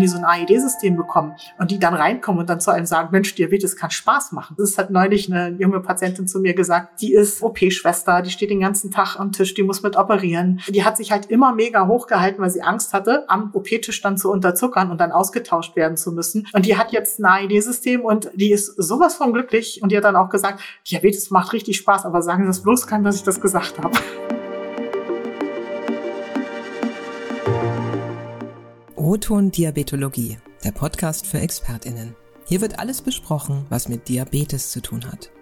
wenn die so ein AED-System bekommen und die dann reinkommen und dann zu einem sagen, Mensch, Diabetes kann Spaß machen. Das hat neulich eine junge Patientin zu mir gesagt, die ist OP-Schwester, die steht den ganzen Tag am Tisch, die muss mit operieren. Die hat sich halt immer mega hochgehalten, weil sie Angst hatte, am OP-Tisch dann zu unterzuckern und dann ausgetauscht werden zu müssen. Und die hat jetzt ein AED-System und die ist sowas von glücklich und die hat dann auch gesagt, Diabetes macht richtig Spaß, aber sagen Sie das bloß keinem, dass ich das gesagt habe. O-Ton Diabetologie, der Podcast für ExpertInnen. Hier wird alles besprochen, was mit Diabetes zu tun hat.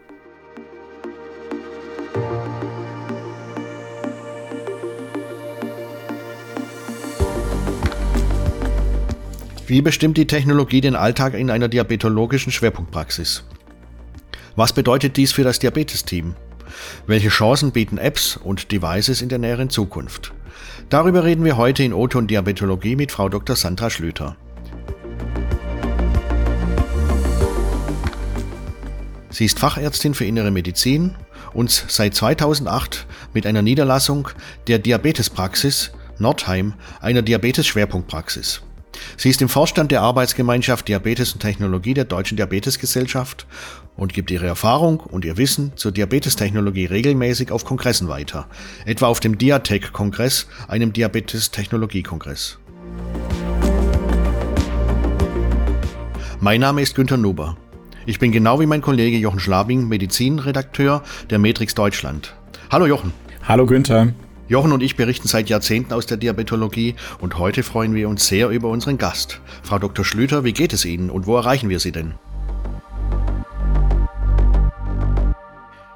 Wie bestimmt die Technologie den Alltag in einer diabetologischen Schwerpunktpraxis? Was bedeutet dies für das Diabetesteam? Welche Chancen bieten Apps und Devices in der näheren Zukunft? Darüber reden wir heute in Oton Diabetologie mit Frau Dr. Sandra Schlüter. Sie ist Fachärztin für Innere Medizin und seit 2008 mit einer Niederlassung der Diabetespraxis Nordheim, einer Diabetes-Schwerpunktpraxis. Sie ist im Vorstand der Arbeitsgemeinschaft Diabetes und Technologie der Deutschen Diabetesgesellschaft und gibt ihre Erfahrung und ihr Wissen zur Diabetestechnologie regelmäßig auf Kongressen weiter, etwa auf dem Diatec-Kongress, einem Diabetestechnologie-Kongress. Mein Name ist Günter Nuber. Ich bin genau wie mein Kollege Jochen Schlabing Medizinredakteur der Matrix Deutschland. Hallo Jochen. Hallo Günther. Jochen und ich berichten seit Jahrzehnten aus der Diabetologie und heute freuen wir uns sehr über unseren Gast. Frau Dr. Schlüter, wie geht es Ihnen und wo erreichen wir Sie denn?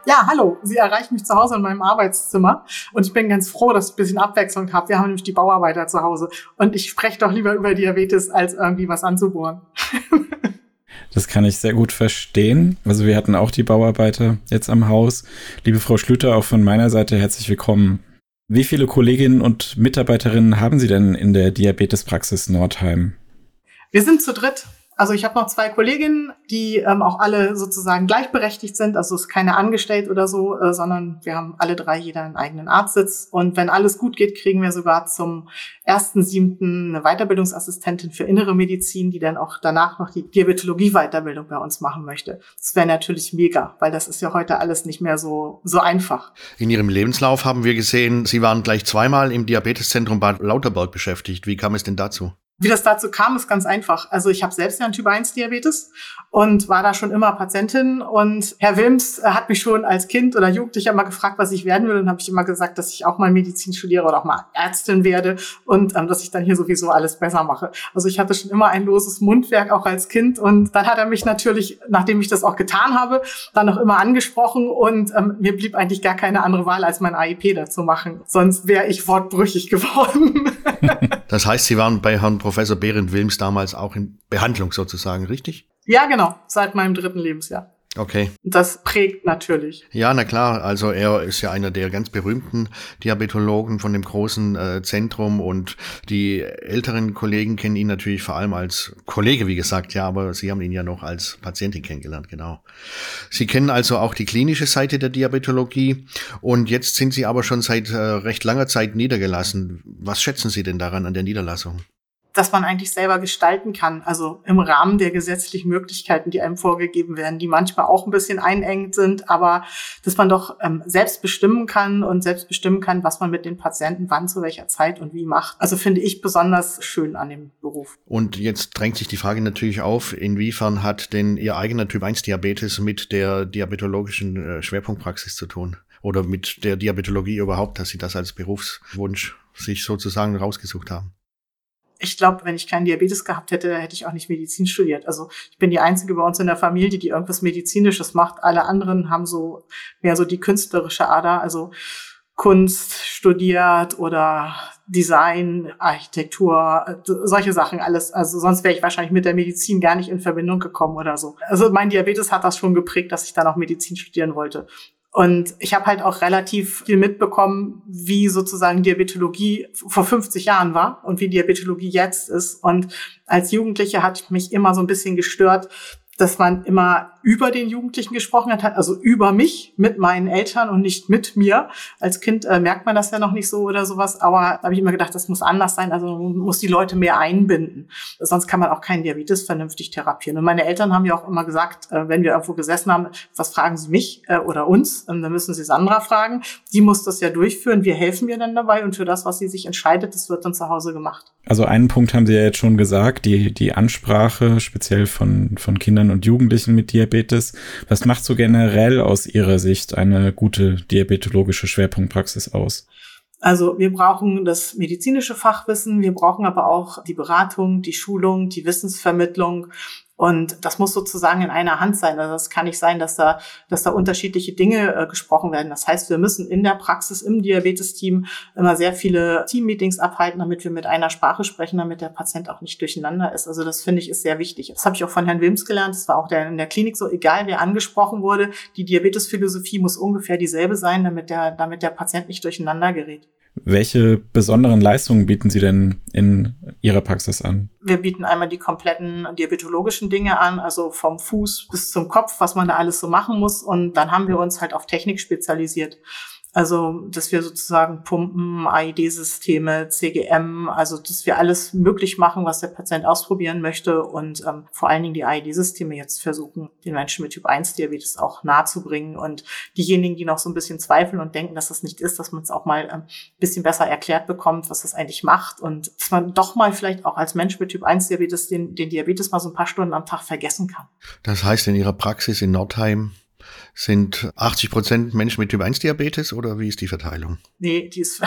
Ja, hallo. Sie erreichen mich zu Hause in meinem Arbeitszimmer und ich bin ganz froh, dass ich ein bisschen Abwechslung habe. Wir haben nämlich die Bauarbeiter zu Hause und ich spreche doch lieber über Diabetes, als irgendwie was anzubohren. Das kann ich sehr gut verstehen. Also wir hatten auch die Bauarbeiter jetzt am Haus. Liebe Frau Schlüter, auch von meiner Seite herzlich willkommen. Wie viele Kolleginnen und Mitarbeiterinnen haben Sie denn in der Diabetespraxis Nordheim? Wir sind zu dritt. Also ich habe noch zwei Kolleginnen, die ähm, auch alle sozusagen gleichberechtigt sind. Also es ist keine Angestellte oder so, äh, sondern wir haben alle drei jeder einen eigenen Arztsitz. Und wenn alles gut geht, kriegen wir sogar zum ersten siebten eine Weiterbildungsassistentin für innere Medizin, die dann auch danach noch die Diabetologie-Weiterbildung bei uns machen möchte. Das wäre natürlich mega, weil das ist ja heute alles nicht mehr so, so einfach. In Ihrem Lebenslauf haben wir gesehen, Sie waren gleich zweimal im Diabeteszentrum Bad Lauterberg beschäftigt. Wie kam es denn dazu? Wie das dazu kam, ist ganz einfach. Also ich habe selbst ja einen Typ-1-Diabetes und war da schon immer Patientin. Und Herr Wilms äh, hat mich schon als Kind oder Jugendlicher immer gefragt, was ich werden will. Und habe ich immer gesagt, dass ich auch mal Medizin studiere oder auch mal Ärztin werde und ähm, dass ich dann hier sowieso alles besser mache. Also ich hatte schon immer ein loses Mundwerk, auch als Kind. Und dann hat er mich natürlich, nachdem ich das auch getan habe, dann noch immer angesprochen. Und ähm, mir blieb eigentlich gar keine andere Wahl, als mein AIP dazu machen. Sonst wäre ich wortbrüchig geworden. Das heißt, Sie waren bei Herrn Professor Behrendt Wilms damals auch in Behandlung sozusagen, richtig? Ja, genau, seit meinem dritten Lebensjahr. Okay. Das prägt natürlich. Ja, na klar. Also er ist ja einer der ganz berühmten Diabetologen von dem großen äh, Zentrum und die älteren Kollegen kennen ihn natürlich vor allem als Kollege, wie gesagt, ja, aber sie haben ihn ja noch als Patientin kennengelernt, genau. Sie kennen also auch die klinische Seite der Diabetologie und jetzt sind Sie aber schon seit äh, recht langer Zeit niedergelassen. Was schätzen Sie denn daran an der Niederlassung? Dass man eigentlich selber gestalten kann, also im Rahmen der gesetzlichen Möglichkeiten, die einem vorgegeben werden, die manchmal auch ein bisschen einengt sind, aber dass man doch ähm, selbst bestimmen kann und selbst bestimmen kann, was man mit den Patienten wann zu welcher Zeit und wie macht. Also finde ich besonders schön an dem Beruf. Und jetzt drängt sich die Frage natürlich auf, inwiefern hat denn Ihr eigener Typ 1 Diabetes mit der diabetologischen äh, Schwerpunktpraxis zu tun? Oder mit der Diabetologie überhaupt, dass Sie das als Berufswunsch sich sozusagen rausgesucht haben? Ich glaube, wenn ich keinen Diabetes gehabt hätte, hätte ich auch nicht Medizin studiert. Also ich bin die Einzige bei uns in der Familie, die irgendwas Medizinisches macht. Alle anderen haben so mehr so die künstlerische Ader, also Kunst studiert oder Design, Architektur, solche Sachen alles. Also sonst wäre ich wahrscheinlich mit der Medizin gar nicht in Verbindung gekommen oder so. Also mein Diabetes hat das schon geprägt, dass ich dann auch Medizin studieren wollte. Und ich habe halt auch relativ viel mitbekommen, wie sozusagen Diabetologie vor 50 Jahren war und wie Diabetologie jetzt ist. Und als Jugendliche hat mich immer so ein bisschen gestört, dass man immer über den Jugendlichen gesprochen hat, also über mich mit meinen Eltern und nicht mit mir. Als Kind äh, merkt man das ja noch nicht so oder sowas, aber da habe ich immer gedacht, das muss anders sein, also man muss die Leute mehr einbinden. Sonst kann man auch keinen Diabetes vernünftig therapieren. Und meine Eltern haben ja auch immer gesagt, äh, wenn wir irgendwo gesessen haben, was fragen Sie mich äh, oder uns? Ähm, dann müssen Sie Sandra fragen. Die muss das ja durchführen. Wir helfen ihr dann dabei und für das, was sie sich entscheidet, das wird dann zu Hause gemacht. Also einen Punkt haben Sie ja jetzt schon gesagt, die, die Ansprache speziell von, von Kindern und Jugendlichen mit Diabetes. Was macht so generell aus Ihrer Sicht eine gute diabetologische Schwerpunktpraxis aus? Also wir brauchen das medizinische Fachwissen, wir brauchen aber auch die Beratung, die Schulung, die Wissensvermittlung und das muss sozusagen in einer Hand sein. Also das kann nicht sein, dass da, dass da unterschiedliche Dinge äh, gesprochen werden. Das heißt, wir müssen in der Praxis im Diabetes-Team immer sehr viele Team-Meetings abhalten, damit wir mit einer Sprache sprechen, damit der Patient auch nicht durcheinander ist. Also das finde ich ist sehr wichtig. Das habe ich auch von Herrn Wilms gelernt. Das war auch der, in der Klinik so, egal wer angesprochen wurde, die Diabetesphilosophie muss ungefähr dieselbe sein, damit der, damit der Patient nicht durcheinander gerät. Welche besonderen Leistungen bieten Sie denn in Ihrer Praxis an? Wir bieten einmal die kompletten diabetologischen Dinge an, also vom Fuß bis zum Kopf, was man da alles so machen muss. Und dann haben wir uns halt auf Technik spezialisiert. Also, dass wir sozusagen Pumpen, AID-Systeme, CGM, also dass wir alles möglich machen, was der Patient ausprobieren möchte und ähm, vor allen Dingen die AID-Systeme jetzt versuchen, den Menschen mit Typ 1 Diabetes auch nahe zu bringen und diejenigen, die noch so ein bisschen zweifeln und denken, dass das nicht ist, dass man es auch mal ein ähm, bisschen besser erklärt bekommt, was das eigentlich macht und dass man doch mal vielleicht auch als Mensch mit Typ 1 Diabetes den, den Diabetes mal so ein paar Stunden am Tag vergessen kann. Das heißt, in Ihrer Praxis in Nordheim sind 80 Prozent Menschen mit Typ 1 Diabetes oder wie ist die Verteilung? Nee, die ist,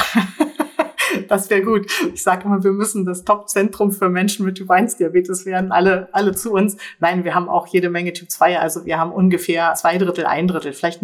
das wäre gut. Ich sage immer, wir müssen das Top-Zentrum für Menschen mit Typ 1 Diabetes werden, alle, alle zu uns. Nein, wir haben auch jede Menge Typ 2, also wir haben ungefähr zwei Drittel, ein Drittel, vielleicht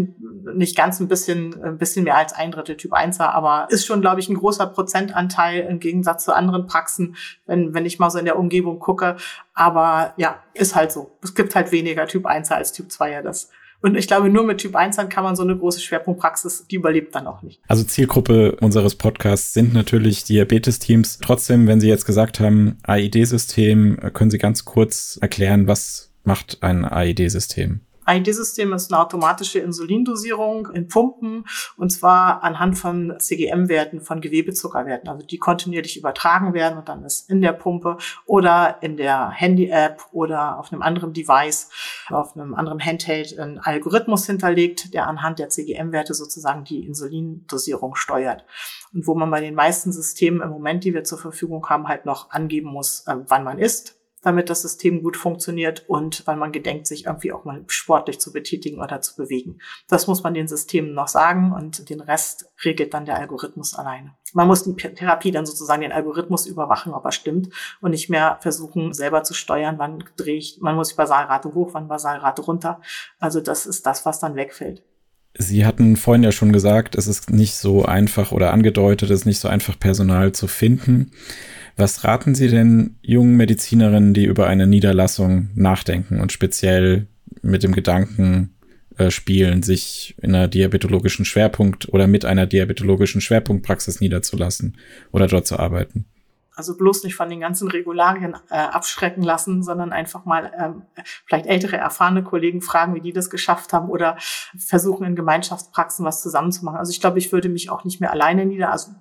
nicht ganz ein bisschen, ein bisschen mehr als ein Drittel Typ 1er, aber ist schon, glaube ich, ein großer Prozentanteil im Gegensatz zu anderen Praxen, wenn, wenn ich mal so in der Umgebung gucke. Aber ja, ist halt so. Es gibt halt weniger Typ 1er als Typ 2er. Das und ich glaube, nur mit Typ 1 dann kann man so eine große Schwerpunktpraxis, die überlebt dann auch nicht. Also Zielgruppe unseres Podcasts sind natürlich Diabetes-Teams. Trotzdem, wenn Sie jetzt gesagt haben, AID-System, können Sie ganz kurz erklären, was macht ein AID-System? ID-System ist eine automatische Insulindosierung in Pumpen und zwar anhand von CGM-Werten, von Gewebezuckerwerten, also die kontinuierlich übertragen werden und dann ist in der Pumpe oder in der Handy-App oder auf einem anderen Device, auf einem anderen Handheld ein Algorithmus hinterlegt, der anhand der CGM-Werte sozusagen die Insulindosierung steuert. Und wo man bei den meisten Systemen im Moment, die wir zur Verfügung haben, halt noch angeben muss, äh, wann man isst, damit das System gut funktioniert und weil man gedenkt, sich irgendwie auch mal sportlich zu betätigen oder zu bewegen. Das muss man den Systemen noch sagen und den Rest regelt dann der Algorithmus alleine. Man muss die Therapie dann sozusagen den Algorithmus überwachen, ob er stimmt und nicht mehr versuchen, selber zu steuern, wann drehe ich, man muss die Basalrate hoch, wann Basalrate runter. Also das ist das, was dann wegfällt. Sie hatten vorhin ja schon gesagt, es ist nicht so einfach oder angedeutet, es ist nicht so einfach, Personal zu finden. Was raten Sie denn jungen Medizinerinnen, die über eine Niederlassung nachdenken und speziell mit dem Gedanken äh, spielen, sich in einer diabetologischen Schwerpunkt oder mit einer diabetologischen Schwerpunktpraxis niederzulassen oder dort zu arbeiten? Also bloß nicht von den ganzen Regularien äh, abschrecken lassen, sondern einfach mal ähm, vielleicht ältere, erfahrene Kollegen fragen, wie die das geschafft haben oder versuchen in Gemeinschaftspraxen was zusammenzumachen. Also ich glaube, ich würde mich auch nicht mehr alleine nieder, also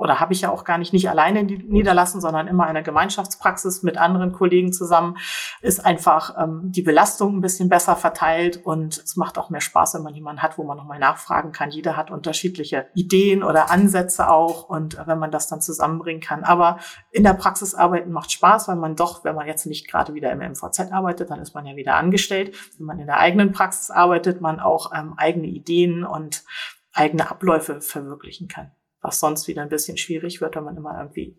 oder habe ich ja auch gar nicht nicht alleine niederlassen, sondern immer in einer Gemeinschaftspraxis mit anderen Kollegen zusammen, ist einfach ähm, die Belastung ein bisschen besser verteilt und es macht auch mehr Spaß, wenn man jemanden hat, wo man nochmal nachfragen kann. Jeder hat unterschiedliche Ideen oder Ansätze auch und äh, wenn man das dann zusammenbringen kann. Aber in der Praxis arbeiten macht Spaß, weil man doch, wenn man jetzt nicht gerade wieder im MVZ arbeitet, dann ist man ja wieder angestellt. Wenn man in der eigenen Praxis arbeitet, man auch ähm, eigene Ideen und eigene Abläufe verwirklichen kann was sonst wieder ein bisschen schwierig wird, wenn man immer irgendwie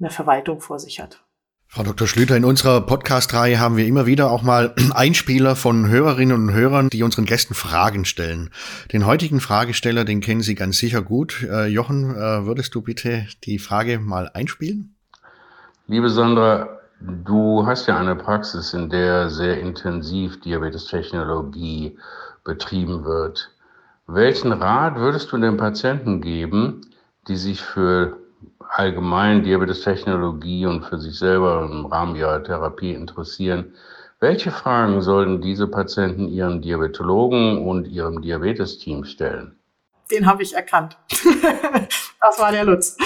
eine Verwaltung vor sich hat. Frau Dr. Schlüter, in unserer Podcast-Reihe haben wir immer wieder auch mal Einspieler von Hörerinnen und Hörern, die unseren Gästen Fragen stellen. Den heutigen Fragesteller, den kennen Sie ganz sicher gut. Äh, Jochen, äh, würdest du bitte die Frage mal einspielen? Liebe Sandra, du hast ja eine Praxis, in der sehr intensiv Diabetestechnologie betrieben wird. Welchen Rat würdest du den Patienten geben, die sich für allgemein Diabetestechnologie und für sich selber im Rahmen ihrer Therapie interessieren? Welche Fragen sollten diese Patienten ihrem Diabetologen und ihrem Diabetesteam stellen? Den habe ich erkannt. das war der Lutz.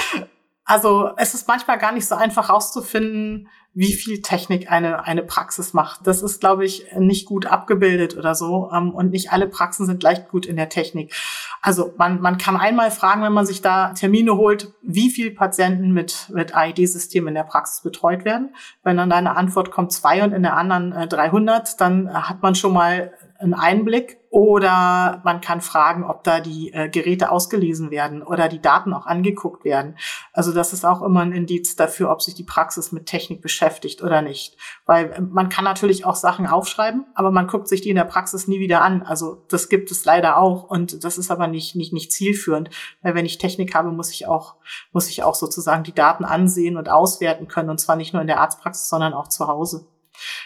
Also es ist manchmal gar nicht so einfach herauszufinden, wie viel Technik eine, eine Praxis macht. Das ist, glaube ich, nicht gut abgebildet oder so. Ähm, und nicht alle Praxen sind gleich gut in der Technik. Also man, man kann einmal fragen, wenn man sich da Termine holt, wie viele Patienten mit, mit AED-System in der Praxis betreut werden. Wenn dann eine Antwort kommt zwei und in der anderen äh, 300, dann hat man schon mal einen Einblick oder man kann fragen, ob da die äh, Geräte ausgelesen werden oder die Daten auch angeguckt werden. Also das ist auch immer ein Indiz dafür, ob sich die Praxis mit Technik beschäftigt oder nicht. Weil äh, man kann natürlich auch Sachen aufschreiben, aber man guckt sich die in der Praxis nie wieder an. Also das gibt es leider auch und das ist aber nicht, nicht, nicht zielführend. Weil wenn ich Technik habe, muss ich auch, muss ich auch sozusagen die Daten ansehen und auswerten können und zwar nicht nur in der Arztpraxis, sondern auch zu Hause.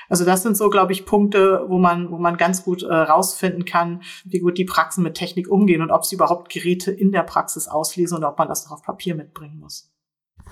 Also das sind so, glaube ich, Punkte, wo man, wo man ganz gut äh, rausfinden kann, wie gut die Praxen mit Technik umgehen und ob sie überhaupt Geräte in der Praxis auslesen oder ob man das noch auf Papier mitbringen muss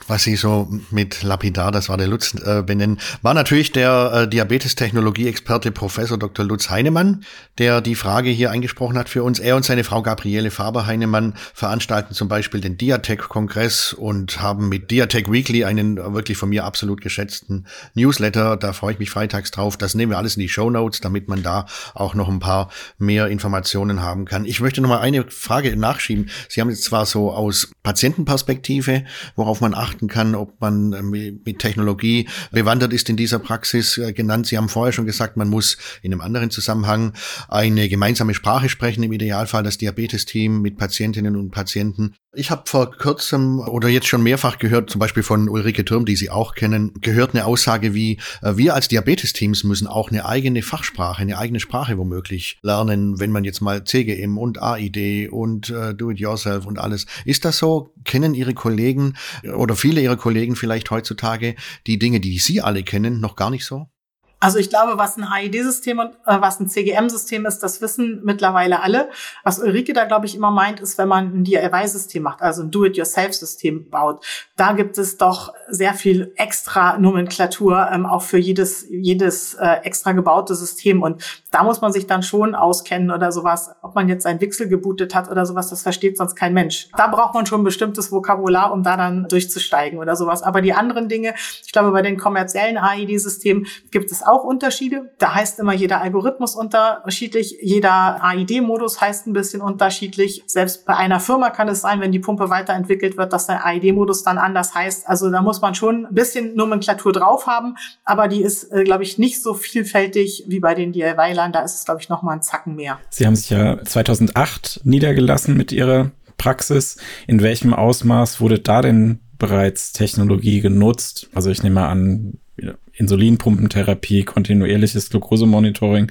was Sie so mit lapidar, das war der Lutz, äh, benennen, war natürlich der äh, Diabetes-Technologie-Experte Professor Dr. Lutz Heinemann, der die Frage hier eingesprochen hat für uns. Er und seine Frau Gabriele Faber-Heinemann veranstalten zum Beispiel den Diatech-Kongress und haben mit Diatech Weekly einen wirklich von mir absolut geschätzten Newsletter. Da freue ich mich freitags drauf. Das nehmen wir alles in die Show Notes, damit man da auch noch ein paar mehr Informationen haben kann. Ich möchte noch mal eine Frage nachschieben. Sie haben jetzt zwar so aus Patientenperspektive, worauf man achten kann, ob man äh, mit Technologie bewandert ist in dieser Praxis äh, genannt. Sie haben vorher schon gesagt, man muss in einem anderen Zusammenhang eine gemeinsame Sprache sprechen, im Idealfall das Diabetesteam mit Patientinnen und Patienten. Ich habe vor kurzem oder jetzt schon mehrfach gehört, zum Beispiel von Ulrike Thürm, die Sie auch kennen, gehört eine Aussage wie, äh, wir als Diabetesteams müssen auch eine eigene Fachsprache, eine eigene Sprache womöglich lernen, wenn man jetzt mal CGM und AID und äh, Do-it-yourself und alles. Ist das so? Kennen Ihre Kollegen oder viele Ihrer Kollegen vielleicht heutzutage die Dinge, die Sie alle kennen, noch gar nicht so? Also ich glaube, was ein AED-System und äh, was ein CGM-System ist, das wissen mittlerweile alle. Was Ulrike da, glaube ich, immer meint, ist, wenn man ein DIY-System macht, also ein Do-it-yourself-System baut, da gibt es doch sehr viel extra Nomenklatur, ähm, auch für jedes, jedes äh, extra gebaute System. Und da muss man sich dann schon auskennen oder sowas. Ob man jetzt ein Wechsel gebootet hat oder sowas, das versteht sonst kein Mensch. Da braucht man schon ein bestimmtes Vokabular, um da dann durchzusteigen oder sowas. Aber die anderen Dinge, ich glaube, bei den kommerziellen AED-Systemen gibt es auch auch Unterschiede. Da heißt immer jeder Algorithmus unterschiedlich, jeder AID-Modus heißt ein bisschen unterschiedlich. Selbst bei einer Firma kann es sein, wenn die Pumpe weiterentwickelt wird, dass der AID-Modus dann anders heißt. Also da muss man schon ein bisschen Nomenklatur drauf haben, aber die ist, äh, glaube ich, nicht so vielfältig wie bei den DIY-Lern. Da ist es, glaube ich, noch mal ein Zacken mehr. Sie haben sich ja 2008 niedergelassen mit Ihrer Praxis. In welchem Ausmaß wurde da denn bereits Technologie genutzt? Also ich nehme an, Insulinpumpentherapie, kontinuierliches Glukosemonitoring.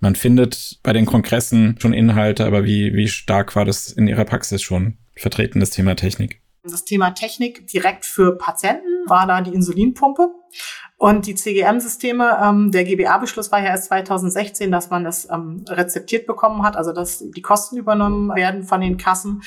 Man findet bei den Kongressen schon Inhalte, aber wie, wie stark war das in Ihrer Praxis schon vertreten, das Thema Technik? Das Thema Technik direkt für Patienten war da die Insulinpumpe. Und die CGM-Systeme, ähm, der GBA-Beschluss war ja erst 2016, dass man es ähm, rezeptiert bekommen hat, also dass die Kosten übernommen werden von den Kassen.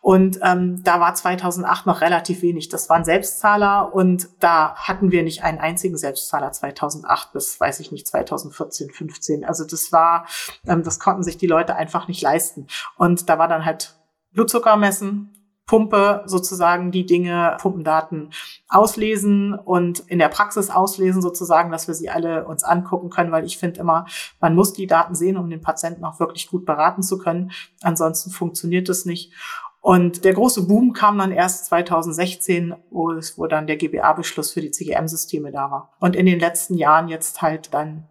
Und ähm, da war 2008 noch relativ wenig. Das waren Selbstzahler und da hatten wir nicht einen einzigen Selbstzahler 2008 bis, weiß ich nicht, 2014, 15. Also das war, ähm, das konnten sich die Leute einfach nicht leisten. Und da war dann halt Blutzucker messen, Pumpe sozusagen die Dinge, Pumpendaten auslesen und in der Praxis auslesen sozusagen, dass wir sie alle uns angucken können, weil ich finde immer, man muss die Daten sehen, um den Patienten auch wirklich gut beraten zu können. Ansonsten funktioniert es nicht. Und der große Boom kam dann erst 2016, wo, es, wo dann der GBA-Beschluss für die CGM-Systeme da war. Und in den letzten Jahren jetzt halt dann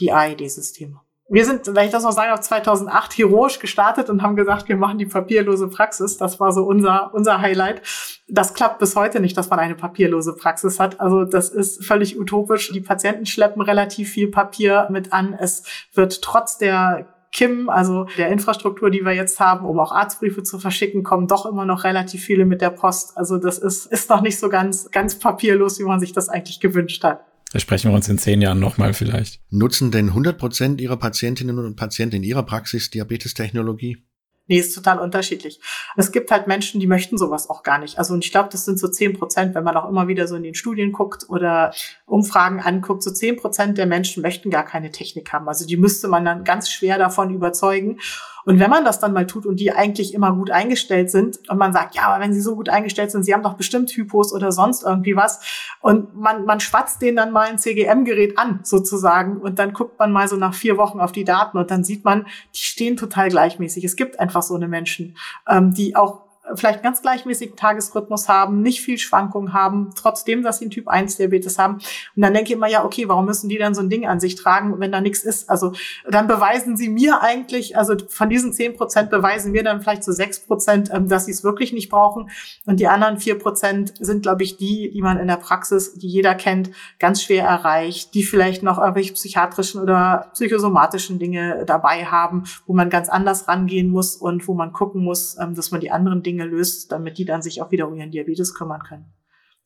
die AED-Systeme wir sind, wenn ich das noch sagen darf, 2008 heroisch gestartet und haben gesagt, wir machen die papierlose Praxis. Das war so unser, unser Highlight. Das klappt bis heute nicht, dass man eine papierlose Praxis hat. Also das ist völlig utopisch. Die Patienten schleppen relativ viel Papier mit an. Es wird trotz der KIM, also der Infrastruktur, die wir jetzt haben, um auch Arztbriefe zu verschicken, kommen doch immer noch relativ viele mit der Post. Also das ist, ist noch nicht so ganz, ganz papierlos, wie man sich das eigentlich gewünscht hat. Da sprechen wir uns in zehn Jahren nochmal vielleicht. Nutzen denn 100 Prozent Ihrer Patientinnen und Patienten in Ihrer Praxis Diabetestechnologie? Nee, ist total unterschiedlich. Es gibt halt Menschen, die möchten sowas auch gar nicht. Also und ich glaube, das sind so zehn Prozent, wenn man auch immer wieder so in den Studien guckt oder Umfragen anguckt, so zehn Prozent der Menschen möchten gar keine Technik haben. Also die müsste man dann ganz schwer davon überzeugen. Und wenn man das dann mal tut und die eigentlich immer gut eingestellt sind und man sagt, ja, aber wenn sie so gut eingestellt sind, sie haben doch bestimmt Hypos oder sonst irgendwie was und man, man schwatzt denen dann mal ein CGM-Gerät an sozusagen und dann guckt man mal so nach vier Wochen auf die Daten und dann sieht man, die stehen total gleichmäßig. Es gibt einfach so eine Menschen, ähm, die auch vielleicht ganz gleichmäßigen Tagesrhythmus haben, nicht viel Schwankungen haben, trotzdem, dass sie einen Typ 1 Diabetes haben. Und dann denke ich immer, ja, okay, warum müssen die dann so ein Ding an sich tragen, wenn da nichts ist? Also dann beweisen sie mir eigentlich, also von diesen 10 Prozent beweisen wir dann vielleicht so 6 Prozent, ähm, dass sie es wirklich nicht brauchen. Und die anderen 4 Prozent sind, glaube ich, die, die man in der Praxis, die jeder kennt, ganz schwer erreicht, die vielleicht noch irgendwelche psychiatrischen oder psychosomatischen Dinge dabei haben, wo man ganz anders rangehen muss und wo man gucken muss, ähm, dass man die anderen Dinge Dinge löst, damit die dann sich auch wieder um ihren Diabetes kümmern können.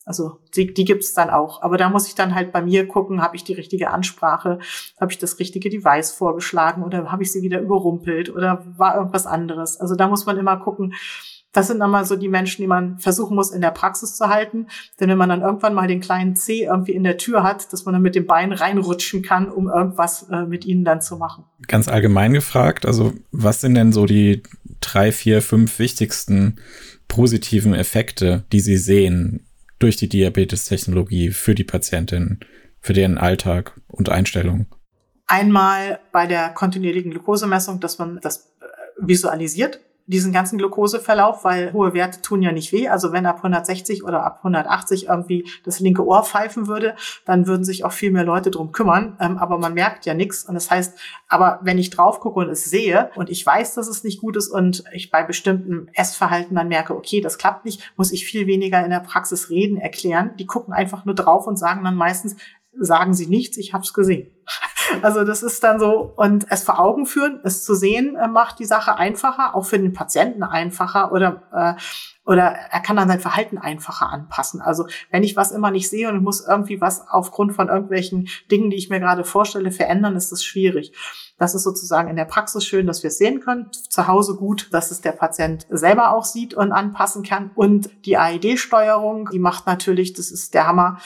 Also die, die gibt es dann auch. Aber da muss ich dann halt bei mir gucken, habe ich die richtige Ansprache, habe ich das richtige Device vorgeschlagen oder habe ich sie wieder überrumpelt oder war irgendwas anderes. Also da muss man immer gucken. Das sind dann mal so die Menschen, die man versuchen muss, in der Praxis zu halten. Denn wenn man dann irgendwann mal den kleinen C irgendwie in der Tür hat, dass man dann mit dem Bein reinrutschen kann, um irgendwas äh, mit ihnen dann zu machen. Ganz allgemein gefragt, also was sind denn so die drei, vier, fünf wichtigsten positiven Effekte, die Sie sehen durch die Diabetes-Technologie für die Patientin, für deren Alltag und Einstellung? Einmal bei der kontinuierlichen Glukosemessung, dass man das äh, visualisiert, diesen ganzen Glukoseverlauf, weil hohe Werte tun ja nicht weh. Also wenn ab 160 oder ab 180 irgendwie das linke Ohr pfeifen würde, dann würden sich auch viel mehr Leute drum kümmern. Ähm, aber man merkt ja nichts. Und das heißt, aber wenn ich drauf gucke und es sehe und ich weiß, dass es nicht gut ist und ich bei bestimmten Essverhalten dann merke, okay, das klappt nicht, muss ich viel weniger in der Praxis reden, erklären. Die gucken einfach nur drauf und sagen dann meistens, sagen sie nichts, ich habe es gesehen. Also das ist dann so, und es vor Augen führen, es zu sehen, äh, macht die Sache einfacher, auch für den Patienten einfacher oder, äh, oder er kann dann sein Verhalten einfacher anpassen. Also wenn ich was immer nicht sehe und muss irgendwie was aufgrund von irgendwelchen Dingen, die ich mir gerade vorstelle, verändern, ist das schwierig. Das ist sozusagen in der Praxis schön, dass wir es sehen können. Zu Hause gut, dass es der Patient selber auch sieht und anpassen kann. Und die AED-Steuerung, die macht natürlich, das ist der Hammer,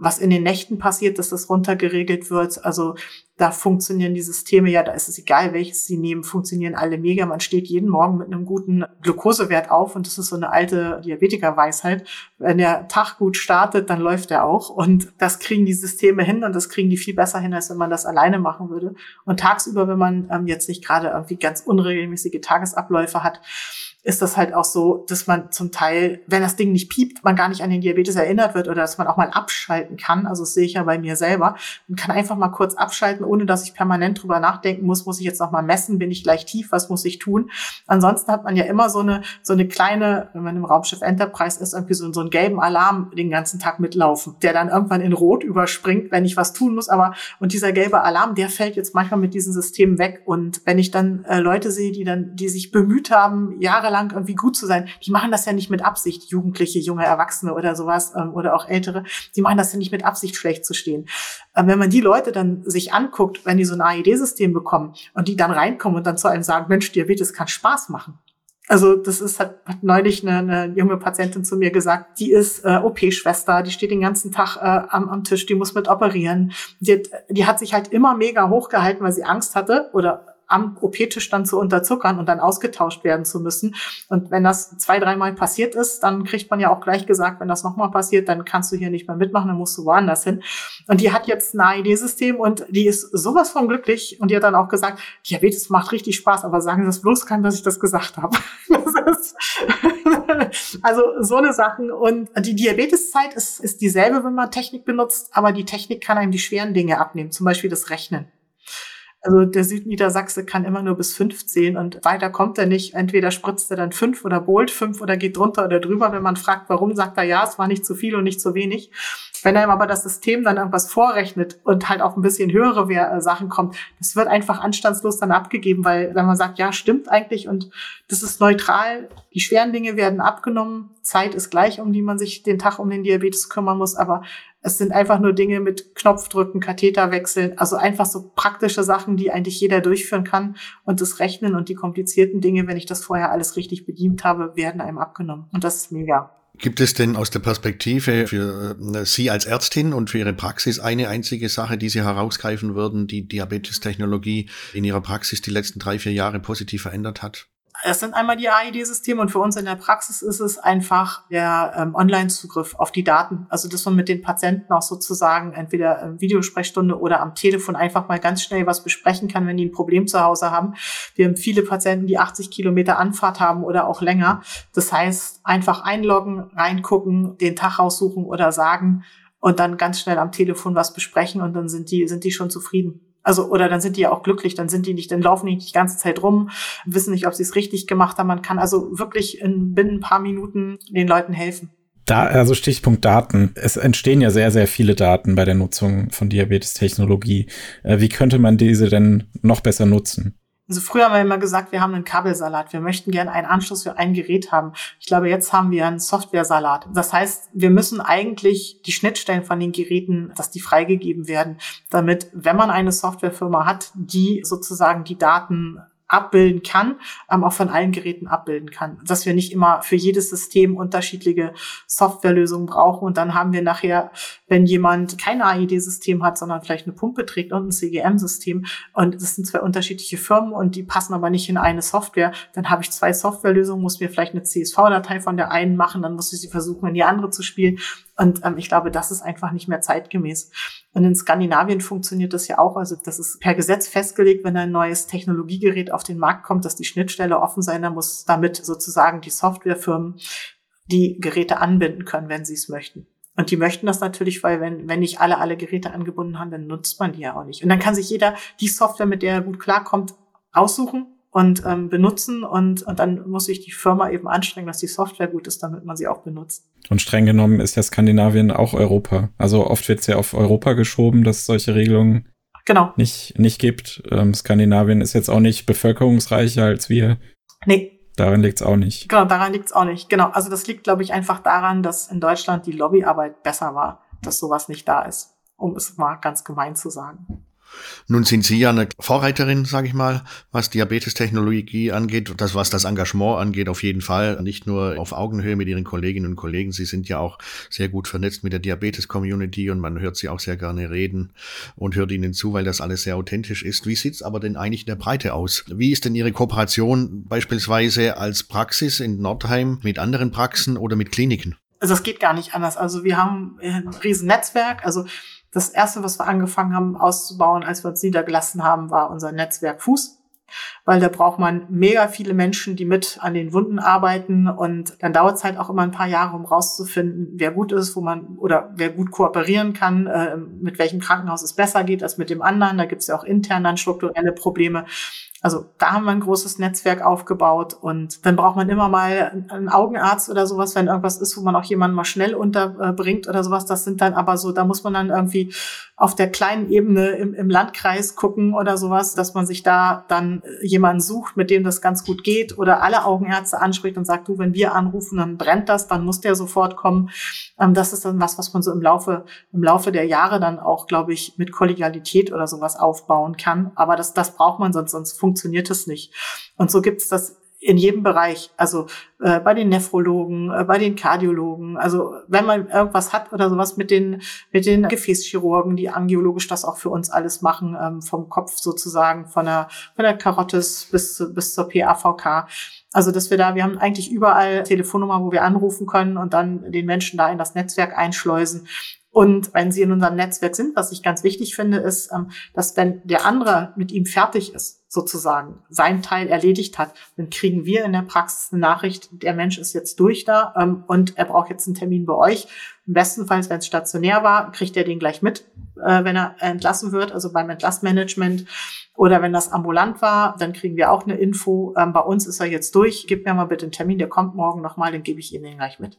was in den Nächten passiert, dass das runtergeregelt wird. Also da funktionieren die Systeme ja, da ist es egal, welches sie nehmen, funktionieren alle mega. Man steht jeden Morgen mit einem guten Glukosewert auf und das ist so eine alte Diabetikerweisheit. Wenn der Tag gut startet, dann läuft er auch und das kriegen die Systeme hin und das kriegen die viel besser hin, als wenn man das alleine machen würde. Und tagsüber, wenn man ähm, jetzt nicht gerade irgendwie ganz unregelmäßige Tagesabläufe hat, ist das halt auch so, dass man zum Teil, wenn das Ding nicht piept, man gar nicht an den Diabetes erinnert wird oder dass man auch mal abschalten kann. Also das sehe ich ja bei mir selber. Man kann einfach mal kurz abschalten, ohne dass ich permanent drüber nachdenken muss, muss ich jetzt noch mal messen, bin ich gleich tief, was muss ich tun? Ansonsten hat man ja immer so eine, so eine kleine, wenn man im Raumschiff Enterprise ist, irgendwie so, so einen gelben Alarm den ganzen Tag mitlaufen, der dann irgendwann in Rot überspringt, wenn ich was tun muss. Aber, und dieser gelbe Alarm, der fällt jetzt manchmal mit diesen Systemen weg. Und wenn ich dann äh, Leute sehe, die dann, die sich bemüht haben, Jahre jahrelang irgendwie gut zu sein, die machen das ja nicht mit Absicht, Jugendliche, junge Erwachsene oder sowas ähm, oder auch Ältere, die machen das ja nicht mit Absicht, schlecht zu stehen. Ähm, wenn man die Leute dann sich anguckt, wenn die so ein AED-System bekommen und die dann reinkommen und dann zu einem sagen, Mensch, Diabetes kann Spaß machen. Also das ist, hat, hat neulich eine, eine junge Patientin zu mir gesagt, die ist äh, OP-Schwester, die steht den ganzen Tag äh, am, am Tisch, die muss mit operieren. Die hat, die hat sich halt immer mega hochgehalten, weil sie Angst hatte oder am OP-Tisch dann zu unterzuckern und dann ausgetauscht werden zu müssen. Und wenn das zwei, dreimal passiert ist, dann kriegt man ja auch gleich gesagt, wenn das nochmal passiert, dann kannst du hier nicht mehr mitmachen, dann musst du woanders hin. Und die hat jetzt ein AED-System und die ist sowas von glücklich und die hat dann auch gesagt, Diabetes macht richtig Spaß, aber sagen Sie das bloß keinem, dass ich das gesagt habe. Das also so eine Sachen. Und die Diabeteszeit ist, ist dieselbe, wenn man Technik benutzt, aber die Technik kann einem die schweren Dinge abnehmen, zum Beispiel das Rechnen. Also der Südniedersachse kann immer nur bis fünf zählen und weiter kommt er nicht. Entweder spritzt er dann fünf oder bohlt fünf oder geht drunter oder drüber. Wenn man fragt, warum, sagt er ja, es war nicht zu viel und nicht zu wenig. Wenn einem aber das System dann irgendwas vorrechnet und halt auf ein bisschen höhere äh, Sachen kommt, das wird einfach anstandslos dann abgegeben, weil wenn man sagt, ja, stimmt eigentlich und das ist neutral, die schweren Dinge werden abgenommen, Zeit ist gleich, um die man sich den Tag um den Diabetes kümmern muss, aber Es sind einfach nur Dinge mit Knopfdrücken, Katheter wechseln, also einfach so praktische Sachen, die eigentlich jeder durchführen kann. Und das Rechnen und die komplizierten Dinge, wenn ich das vorher alles richtig bedient habe, werden einem abgenommen. Und das ist mega. Gibt es denn aus der Perspektive für äh, Sie als Ärztin und für Ihre Praxis eine einzige Sache, die Sie herausgreifen würden, die Diabetestechnologie in Ihrer Praxis die letzten drei, vier Jahre positiv verändert hat? Es sind einmal die AID-Systeme und für uns in der Praxis ist es einfach der ähm, Online-Zugriff auf die Daten. Also dass man mit den Patienten auch sozusagen entweder in Videosprechstunde oder am Telefon einfach mal ganz schnell was besprechen kann, wenn die ein Problem zu Hause haben. Wir haben viele Patienten, die 80 Kilometer Anfahrt haben oder auch länger. Das heißt, einfach einloggen, reingucken, den Tag raussuchen oder sagen und dann ganz schnell am Telefon was besprechen und dann sind die, sind die schon zufrieden. Also, oder dann sind die ja auch glücklich, dann sind die nicht, dann laufen die nicht die ganze Zeit rum, wissen nicht, ob sie es richtig gemacht haben. Man kann also wirklich in binnen ein paar Minuten den Leuten helfen. Da, also Stichpunkt Daten. Es entstehen ja sehr, sehr viele Daten bei der Nutzung von Diabetestechnologie. Äh, wie könnte man diese denn noch besser nutzen? Also früher haben wir immer gesagt, wir haben einen Kabelsalat. Wir möchten gerne einen Anschluss für ein Gerät haben. Ich glaube, jetzt haben wir einen Software-Salat. Das heißt, wir müssen eigentlich die Schnittstellen von den Geräten, dass die freigegeben werden, damit, wenn man eine Softwarefirma hat, die sozusagen die Daten abbilden kann, ähm, auch von allen Geräten abbilden kann. Dass wir nicht immer für jedes System unterschiedliche Softwarelösungen brauchen und dann haben wir nachher, wenn jemand kein AID-System hat, sondern vielleicht eine Pumpe trägt und ein CGM-System und das sind zwei unterschiedliche Firmen und die passen aber nicht in eine Software, dann habe ich zwei Softwarelösungen, muss mir vielleicht eine CSV-Datei von der einen machen, dann muss ich sie versuchen, in die andere zu spielen und ähm, ich glaube, das ist einfach nicht mehr zeitgemäß. Und in Skandinavien funktioniert das ja auch. Also das ist per Gesetz festgelegt, wenn ein neues Technologiegerät auf den Markt kommt, dass die Schnittstelle offen sein muss, damit sozusagen die Softwarefirmen die Geräte anbinden können, wenn sie es möchten. Und die möchten das natürlich, weil wenn, wenn nicht alle alle Geräte angebunden haben, dann nutzt man die ja auch nicht. Und dann kann sich jeder die Software, mit der er gut klarkommt, aussuchen und ähm, benutzen und, und dann muss sich die Firma eben anstrengen, dass die Software gut ist, damit man sie auch benutzt. Und streng genommen ist ja Skandinavien auch Europa. Also oft wird es ja auf Europa geschoben, dass es solche Regelungen genau. nicht, nicht gibt. Ähm, Skandinavien ist jetzt auch nicht bevölkerungsreicher als wir. Nee. Daran liegt es auch nicht. Genau, daran liegt es auch nicht. Genau. Also das liegt, glaube ich, einfach daran, dass in Deutschland die Lobbyarbeit besser war, dass sowas nicht da ist, um es mal ganz gemein zu sagen. Nun sind Sie ja eine Vorreiterin, sage ich mal, was Diabetestechnologie angeht, das was das Engagement angeht, auf jeden Fall. Nicht nur auf Augenhöhe mit Ihren Kolleginnen und Kollegen. Sie sind ja auch sehr gut vernetzt mit der Diabetes-Community und man hört Sie auch sehr gerne reden und hört Ihnen zu, weil das alles sehr authentisch ist. Wie sieht's aber denn eigentlich in der Breite aus? Wie ist denn Ihre Kooperation beispielsweise als Praxis in Nordheim mit anderen Praxen oder mit Kliniken? Also das geht gar nicht anders. Also wir haben ein riesen Netzwerk. Also das erste, was wir angefangen haben auszubauen, als wir uns niedergelassen haben, war unser Netzwerk Fuß. Weil da braucht man mega viele Menschen, die mit an den Wunden arbeiten und dann dauert es halt auch immer ein paar Jahre, um rauszufinden, wer gut ist, wo man oder wer gut kooperieren kann, äh, mit welchem Krankenhaus es besser geht als mit dem anderen. Da gibt es ja auch intern dann strukturelle Probleme. Also da haben wir ein großes Netzwerk aufgebaut und dann braucht man immer mal einen Augenarzt oder sowas, wenn irgendwas ist, wo man auch jemanden mal schnell unterbringt oder sowas. Das sind dann aber so, da muss man dann irgendwie auf der kleinen Ebene im, im Landkreis gucken oder sowas, dass man sich da dann jemanden sucht, mit dem das ganz gut geht oder alle Augenärzte anspricht und sagt, du, wenn wir anrufen, dann brennt das, dann muss der sofort kommen. Ähm, das ist dann was, was man so im Laufe, im Laufe der Jahre dann auch, glaube ich, mit Kollegialität oder sowas aufbauen kann. Aber das, das braucht man sonst, sonst funktioniert es nicht. Und so gibt es das in jedem Bereich, also äh, bei den Nephrologen, äh, bei den Kardiologen, also wenn man irgendwas hat oder sowas mit den mit den Gefäßchirurgen, die angiologisch das auch für uns alles machen, ähm, vom Kopf sozusagen, von der von der Karottes bis bis zur PAVK. Also dass wir da, wir haben eigentlich überall Telefonnummer, wo wir anrufen können und dann den Menschen da in das Netzwerk einschleusen und wenn sie in unserem Netzwerk sind, was ich ganz wichtig finde, ist, ähm, dass wenn der andere mit ihm fertig ist, sozusagen sein Teil erledigt hat, dann kriegen wir in der Praxis eine Nachricht, der Mensch ist jetzt durch da ähm, und er braucht jetzt einen Termin bei euch. Im besten Fall, wenn es stationär war, kriegt er den gleich mit, äh, wenn er entlassen wird, also beim Entlassmanagement. Oder wenn das ambulant war, dann kriegen wir auch eine Info. Ähm, bei uns ist er jetzt durch. Gib mir mal bitte einen Termin, der kommt morgen nochmal, dann gebe ich Ihnen den gleich mit.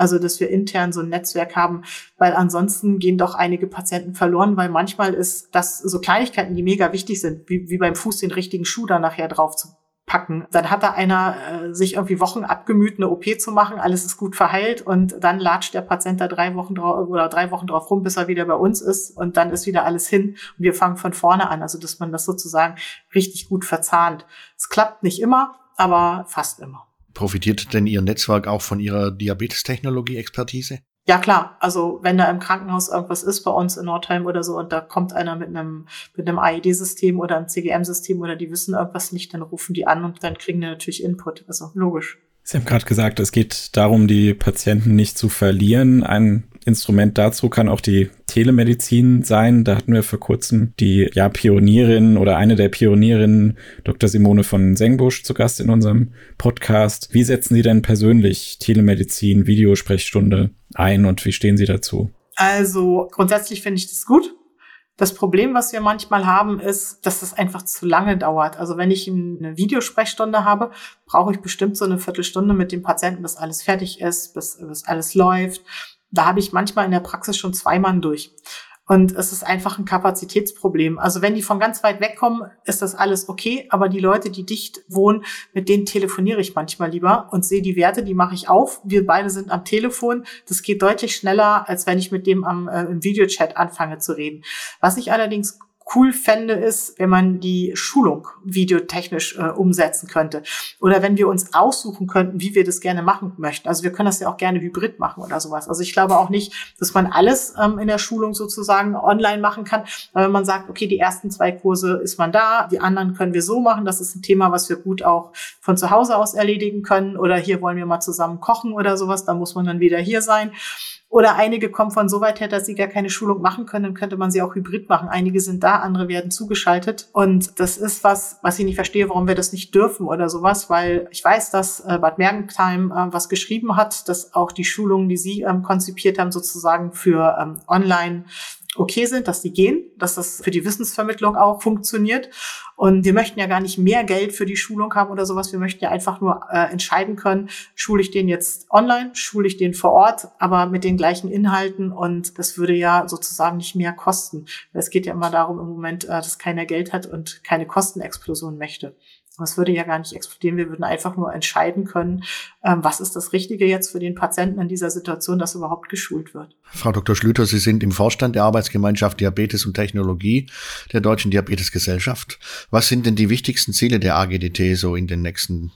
Also, dass wir intern so ein Netzwerk haben, weil ansonsten gehen doch einige Patienten verloren, weil manchmal ist das so Kleinigkeiten, die mega wichtig sind, wie, wie beim Fuß den richtigen Schuh da nachher drauf zu packen. Dann hat da einer äh, sich irgendwie Wochen abgemüht, eine OP zu machen, alles ist gut verheilt und dann latscht der Patient da drei Wochen drauf oder drei Wochen drauf rum, bis er wieder bei uns ist und dann ist wieder alles hin und wir fangen von vorne an. Also dass man das sozusagen richtig gut verzahnt. Es klappt nicht immer, aber fast immer. Profitiert denn Ihr Netzwerk auch von Ihrer Diabetestechnologie-Expertise? Ja klar, also wenn da im Krankenhaus irgendwas ist bei uns in Nordheim oder so und da kommt einer mit einem mit einem AED-System oder einem CGM-System oder die wissen irgendwas nicht, dann rufen die an und dann kriegen die natürlich Input. Also logisch. Sie haben gerade gesagt, es geht darum, die Patienten nicht zu verlieren. Ein Instrument dazu kann auch die Telemedizin sein. Da hatten wir vor kurzem die ja, Pionierin oder eine der Pionierinnen, Dr. Simone von Sengbusch, zu Gast in unserem Podcast. Wie setzen Sie denn persönlich Telemedizin, Videosprechstunde ein und wie stehen Sie dazu? Also grundsätzlich finde ich das gut. Das Problem, was wir manchmal haben, ist, dass es einfach zu lange dauert. Also wenn ich eine Videosprechstunde habe, brauche ich bestimmt so eine Viertelstunde mit dem Patienten, bis alles fertig ist, bis, bis alles läuft da habe ich manchmal in der Praxis schon zwei Mann durch. Und es ist einfach ein Kapazitätsproblem. Also wenn die von ganz weit weg kommen, ist das alles okay. Aber die Leute, die dicht wohnen, mit denen telefoniere ich manchmal lieber und sehe die Werte, die mache ich auf. Wir beide sind am Telefon. Das geht deutlich schneller, als wenn ich mit dem am, äh, im Videochat anfange zu reden. Was ich allerdings cool fände, ist, wenn man die Schulung videotechnisch äh, umsetzen könnte. Oder wenn wir uns aussuchen könnten, wie wir das gerne machen möchten. Also wir können das ja auch gerne hybrid machen oder sowas. Also ich glaube auch nicht, dass man alles ähm, in der Schulung sozusagen online machen kann. Aber wenn man sagt, okay, die ersten zwei Kurse ist man da, die anderen können wir so machen. Das ist ein Thema, was wir gut auch von zu Hause aus erledigen können. Oder hier wollen wir mal zusammen kochen oder sowas. Da muss man dann wieder hier sein. Oder einige kommen von so weit her, dass sie gar keine Schulung machen können, dann könnte man sie auch hybrid machen. Einige sind da, andere werden zugeschaltet. Und das ist was, was ich nicht verstehe, warum wir das nicht dürfen oder sowas, weil ich weiß, dass äh, Bad Mergentheim äh, was geschrieben hat, dass auch die Schulungen, die sie ähm, konzipiert haben, sozusagen für ähm, online okay sind, dass die gehen, dass das für die Wissensvermittlung auch funktioniert. Und wir möchten ja gar nicht mehr Geld für die Schulung haben oder sowas. Wir möchten ja einfach nur äh, entscheiden können, schule ich den jetzt online, schule ich den vor Ort, aber mit den gleichen Inhalten. Und das würde ja sozusagen nicht mehr kosten. Es geht ja immer darum im Moment, äh, dass keiner Geld hat und keine Kostenexplosion möchte. Das würde ja gar nicht explodieren. Wir würden einfach nur entscheiden können, ähm, was ist das Richtige jetzt für den Patienten in dieser Situation, dass überhaupt geschult wird. Frau Dr. Schlüter, Sie sind im Vorstand der Arbeitsgemeinschaft Diabetes und Technologie der Deutschen Diabetesgesellschaft. Was sind denn die wichtigsten Ziele der AGDT so in den nächsten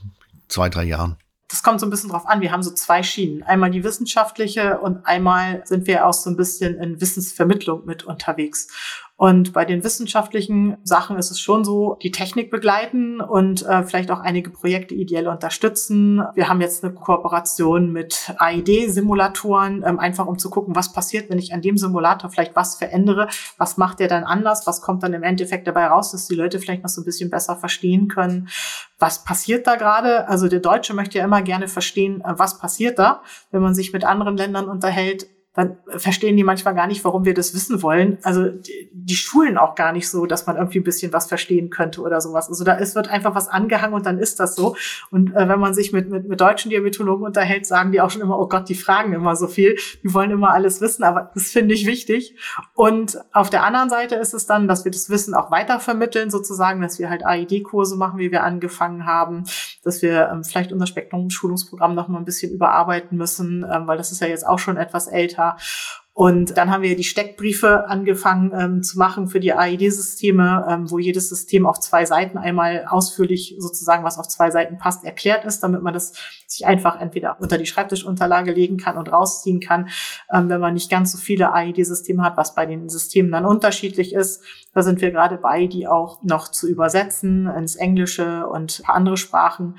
zwei, drei Jahren? das kommt so ein bisschen drauf an. Wir haben so zwei Schienen. Einmal die wissenschaftliche und einmal sind wir auch so ein bisschen in Wissensvermittlung mit unterwegs. Und bei den wissenschaftlichen Sachen ist es schon so, die Technik begleiten und äh, vielleicht auch einige Projekte ideell unterstützen. Wir haben jetzt eine Kooperation mit AID-Simulatoren, ähm, einfach um zu gucken, was passiert, wenn ich an dem Simulator vielleicht was verändere, was macht der dann anders, was kommt dann im Endeffekt dabei raus, dass die Leute vielleicht noch so ein bisschen besser verstehen können, was passiert da gerade. Also der Deutsche möchte ja immer gerne verstehen, äh, was passiert da, wenn man sich mit anderen Ländern unterhält dann verstehen die manchmal gar nicht, warum wir das wissen wollen. Also die, die schulen auch gar nicht so, dass man irgendwie ein bisschen was verstehen könnte oder sowas. Also da ist, wird einfach was angehangen und dann ist das so. Und äh, wenn man sich mit, mit, mit deutschen Diabetologen unterhält, sagen die auch schon immer, oh Gott, die fragen immer so viel, die wollen immer alles wissen, aber das finde ich wichtig. Und auf der anderen Seite ist es dann, dass wir das Wissen auch weiter vermitteln, sozusagen, dass wir halt AID-Kurse machen, wie wir angefangen haben, dass wir ähm, vielleicht unser Spektrum-Schulungsprogramm noch mal ein bisschen überarbeiten müssen, ähm, weil das ist ja jetzt auch schon etwas älter weiter. Und dann haben wir die Steckbriefe angefangen ähm, zu machen für die AED-Systeme, ähm, wo jedes System auf zwei Seiten einmal ausführlich sozusagen, was auf zwei Seiten passt, erklärt ist, damit man das sich einfach entweder unter die Schreibtischunterlage legen kann und rausziehen kann, ähm, wenn man nicht ganz so viele AED-Systeme hat, was bei den Systemen dann unterschiedlich ist. Da sind wir gerade bei, die auch noch zu übersetzen ins Englische und andere Sprachen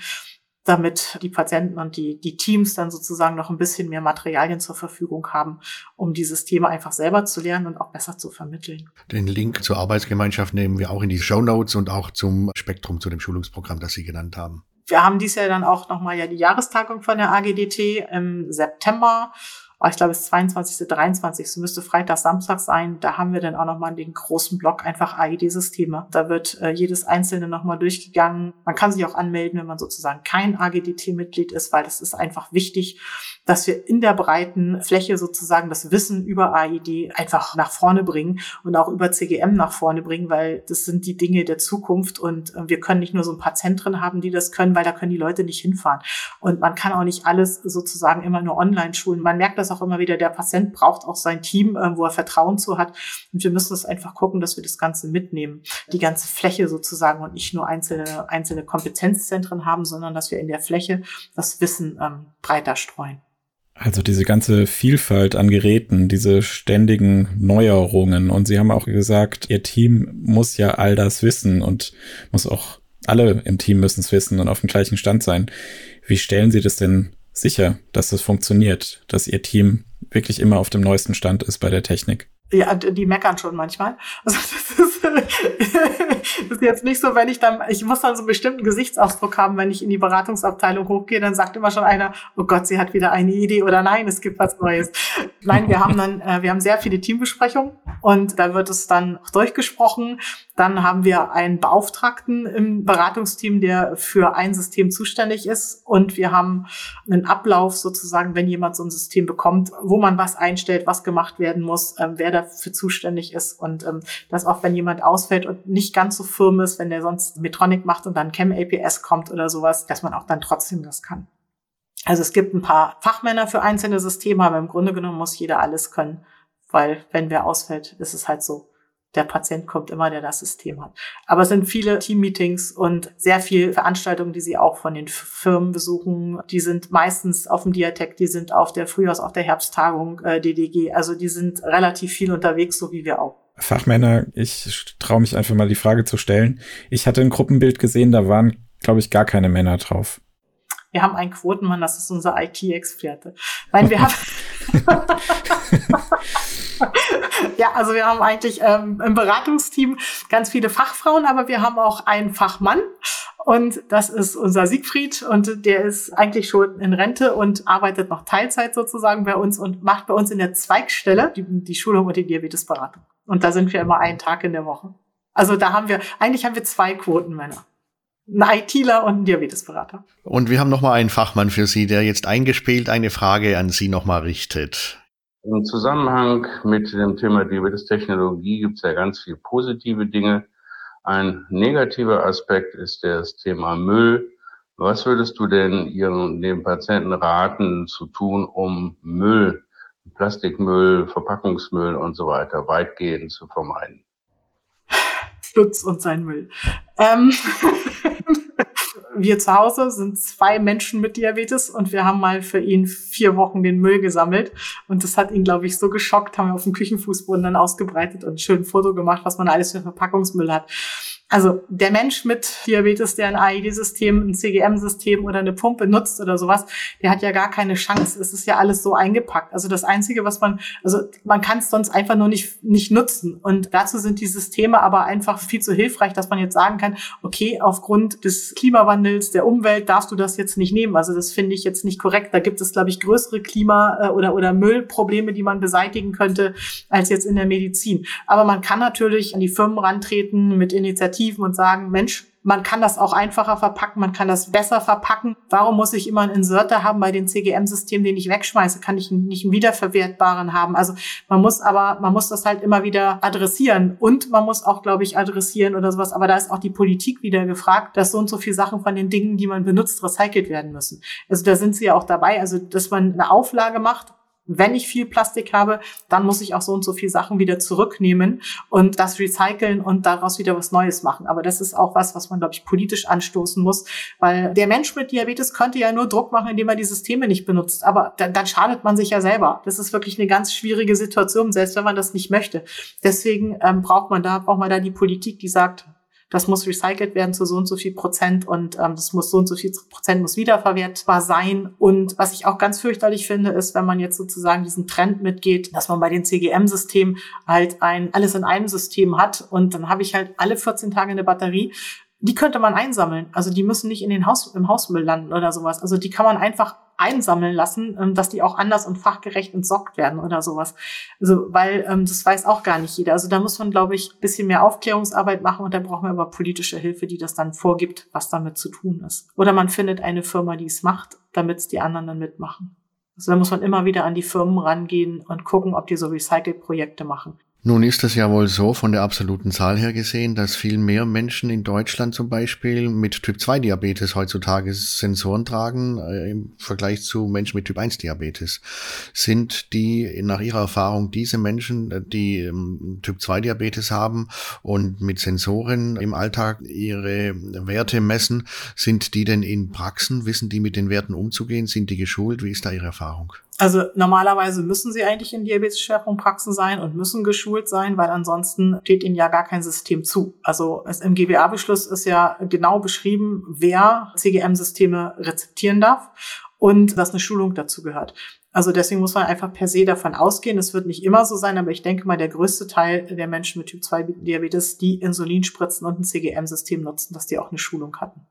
damit die Patienten und die, die Teams dann sozusagen noch ein bisschen mehr Materialien zur Verfügung haben, um dieses Thema einfach selber zu lernen und auch besser zu vermitteln. Den Link zur Arbeitsgemeinschaft nehmen wir auch in die Show Notes und auch zum Spektrum, zu dem Schulungsprogramm, das Sie genannt haben. Wir haben dies Jahr dann auch nochmal ja die Jahrestagung von der AGDT im September. Oh, ich glaube, es ist 22., 23., es müsste Freitag, Samstag sein. Da haben wir dann auch nochmal den großen Block einfach AGD-Systeme. Da wird äh, jedes einzelne nochmal durchgegangen. Man kann sich auch anmelden, wenn man sozusagen kein AGDT-Mitglied ist, weil das ist einfach wichtig, dass wir in der breiten Fläche sozusagen das Wissen über AID einfach nach vorne bringen und auch über CGM nach vorne bringen, weil das sind die Dinge der Zukunft und äh, wir können nicht nur so ein paar Zentren haben, die das können, weil da können die Leute nicht hinfahren. Und man kann auch nicht alles sozusagen immer nur online schulen. Man merkt das auch immer wieder, der Patient braucht auch sein Team, äh, wo er Vertrauen zu hat. Und wir müssen das einfach gucken, dass wir das Ganze mitnehmen. Die ganze Fläche sozusagen und nicht nur einzelne, einzelne Kompetenzzentren haben, sondern dass wir in der Fläche das Wissen ähm, breiter streuen. Also diese ganze Vielfalt an Geräten, diese ständigen Neuerungen. Und Sie haben auch gesagt, Ihr Team muss ja all das wissen und muss auch alle im Team müssen es wissen und auf dem gleichen Stand sein. Wie stellen Sie das denn sicher, dass das funktioniert, dass Ihr Team wirklich immer auf dem neuesten Stand ist bei der Technik? Ja, die meckern schon manchmal. Also das ist, das ist jetzt nicht so, wenn ich dann, ich muss dann so einen bestimmten Gesichtsausdruck haben, wenn ich in die Beratungsabteilung hochgehe, dann sagt immer schon einer, oh Gott, sie hat wieder eine Idee oder nein, es gibt was Neues. Nein, wir haben dann, äh, wir haben sehr viele Teambesprechungen und da wird es dann durchgesprochen. Dann haben wir einen Beauftragten im Beratungsteam, der für ein System zuständig ist und wir haben einen Ablauf sozusagen, wenn jemand so ein System bekommt, wo man was einstellt, was gemacht werden muss, äh, wer dafür zuständig ist und ähm, dass auch wenn jemand ausfällt und nicht ganz so firm ist, wenn der sonst Metronic macht und dann Chem APS kommt oder sowas, dass man auch dann trotzdem das kann. Also es gibt ein paar Fachmänner für einzelne Systeme, aber im Grunde genommen muss jeder alles können, weil wenn wer ausfällt, ist es halt so der Patient kommt immer, der das System hat. Aber es sind viele Teammeetings und sehr viele Veranstaltungen, die Sie auch von den Firmen besuchen. Die sind meistens auf dem Diatec, die sind auf der Frühjahrs-, auf der Herbsttagung äh, DDG. Also die sind relativ viel unterwegs, so wie wir auch. Fachmänner, ich traue mich einfach mal die Frage zu stellen. Ich hatte ein Gruppenbild gesehen, da waren, glaube ich, gar keine Männer drauf. Wir haben einen Quotenmann, das ist unser IT-Experte. Nein, wir haben. ja, also wir haben eigentlich ähm, im Beratungsteam ganz viele Fachfrauen, aber wir haben auch einen Fachmann. Und das ist unser Siegfried und der ist eigentlich schon in Rente und arbeitet noch Teilzeit sozusagen bei uns und macht bei uns in der Zweigstelle die, die Schulung und die Diabetesberatung. Und da sind wir immer einen Tag in der Woche. Also da haben wir, eigentlich haben wir zwei Quotenmänner. Ein ITler und ein Diabetesberater. Und wir haben nochmal einen Fachmann für Sie, der jetzt eingespielt eine Frage an Sie nochmal richtet. Im Zusammenhang mit dem Thema Diabetestechnologie gibt es ja ganz viele positive Dinge. Ein negativer Aspekt ist das Thema Müll. Was würdest du denn ihren, den Patienten raten zu tun, um Müll, Plastikmüll, Verpackungsmüll und so weiter weitgehend zu vermeiden? Lutz und sein Müll. Ähm wir zu Hause sind zwei Menschen mit Diabetes und wir haben mal für ihn vier Wochen den Müll gesammelt. Und das hat ihn, glaube ich, so geschockt, haben wir auf dem Küchenfußboden dann ausgebreitet und ein schönes Foto gemacht, was man alles für Verpackungsmüll hat. Also der Mensch mit Diabetes, der ein AID-System, ein CGM-System oder eine Pumpe nutzt oder sowas, der hat ja gar keine Chance. Es ist ja alles so eingepackt. Also das Einzige, was man, also man kann es sonst einfach nur nicht, nicht nutzen. Und dazu sind die Systeme aber einfach viel zu hilfreich, dass man jetzt sagen kann, okay, aufgrund des Klimawandels, der Umwelt darfst du das jetzt nicht nehmen. Also das finde ich jetzt nicht korrekt. Da gibt es, glaube ich, größere Klima- äh, oder, oder Müllprobleme, die man beseitigen könnte, als jetzt in der Medizin. Aber man kann natürlich an die Firmen rantreten mit Initiativen, Initiativen und sagen, Mensch, man kann das auch einfacher verpacken, man kann das besser verpacken. Warum muss ich immer einen Inserter haben bei den CGM-Systemen, den ich wegschmeiße? Kann ich nicht einen wiederverwertbaren haben? Also man muss aber, man muss das halt immer wieder adressieren. Und man muss auch, glaube ich, adressieren oder sowas. Aber da ist auch die Politik wieder gefragt, dass so und so viele Sachen von den Dingen, die man benutzt, recycelt werden müssen. Also da sind sie ja auch dabei. Also, dass man eine Auflage macht wenn ich viel Plastik habe, dann muss ich auch so und so viel Sachen wieder zurücknehmen und das recyceln und daraus wieder was Neues machen. Aber das ist auch was, was man, glaube ich, politisch anstoßen muss, weil der Mensch mit Diabetes könnte ja nur Druck machen, indem er die Systeme nicht benutzt. Aber dann, dann schadet man sich ja selber. Das ist wirklich eine ganz schwierige Situation, selbst wenn man das nicht möchte. Deswegen ähm, braucht man da, braucht man da die Politik, die sagt, das muss recycelt werden zu so und so viel Prozent und ähm, das muss so und so viel Prozent muss wiederverwertbar sein. Und was ich auch ganz fürchterlich finde, ist, wenn man jetzt sozusagen diesen Trend mitgeht, dass man bei den CGM-Systemen halt ein alles in einem System hat und dann habe ich halt alle 14 Tage eine Batterie die könnte man einsammeln. Also die müssen nicht in den Haus, im Hausmüll landen oder sowas. Also die kann man einfach einsammeln lassen, ähm, dass die auch anders und fachgerecht entsorgt werden oder sowas. Also, weil ähm, das weiß auch gar nicht jeder. Also da muss man, glaube ich, ein bisschen mehr Aufklärungsarbeit machen und da brauchen wir aber politische Hilfe, die das dann vorgibt, was damit zu tun ist. Oder man findet eine Firma, die es macht, damit es die anderen dann mitmachen. Also da muss man immer wieder an die Firmen rangehen und gucken, ob die so Recycle-Projekte machen. Nun ist es ja wohl so von der absoluten Zahl her gesehen, dass viel mehr Menschen in Deutschland zum Beispiel mit Typ-2-Diabetes heutzutage Sensoren tragen äh, im Vergleich zu Menschen mit Typ-1-Diabetes. Sind die nach Ihrer Erfahrung diese Menschen, äh, die ähm, Typ-2-Diabetes haben und mit Sensoren im Alltag ihre Werte messen, sind die denn in Praxen? Wissen die mit den Werten umzugehen? Sind die geschult? Wie ist da Ihre Erfahrung? Also normalerweise müssen sie eigentlich in Diabetes-Schwerpunktpraxen sein und müssen geschult sein, weil ansonsten steht ihnen ja gar kein System zu. Also es, im GBA-Beschluss ist ja genau beschrieben, wer CGM-Systeme rezeptieren darf und dass eine Schulung dazu gehört. Also deswegen muss man einfach per se davon ausgehen, es wird nicht immer so sein, aber ich denke mal, der größte Teil der Menschen mit Typ 2 Diabetes, die Insulin spritzen und ein CGM-System nutzen, dass die auch eine Schulung hatten.